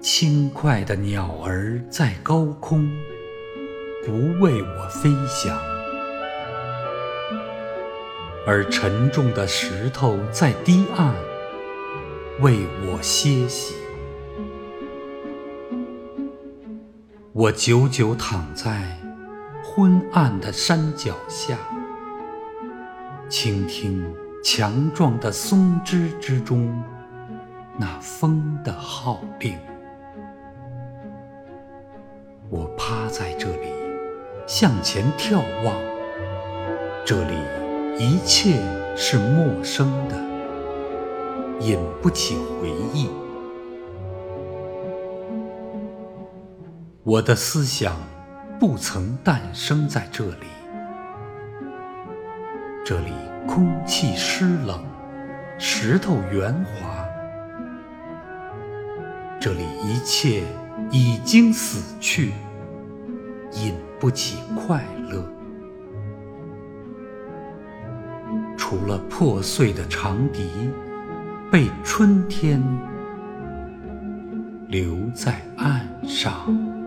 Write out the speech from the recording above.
轻快的鸟儿在高空，不为我飞翔；而沉重的石头在堤岸，为我歇息。我久久躺在昏暗的山脚下，倾听强壮的松枝之中那风的号令。我趴在这里，向前眺望，这里一切是陌生的，引不起回忆。我的思想不曾诞生在这里，这里空气湿冷，石头圆滑，这里一切。已经死去，引不起快乐。除了破碎的长笛，被春天留在岸上。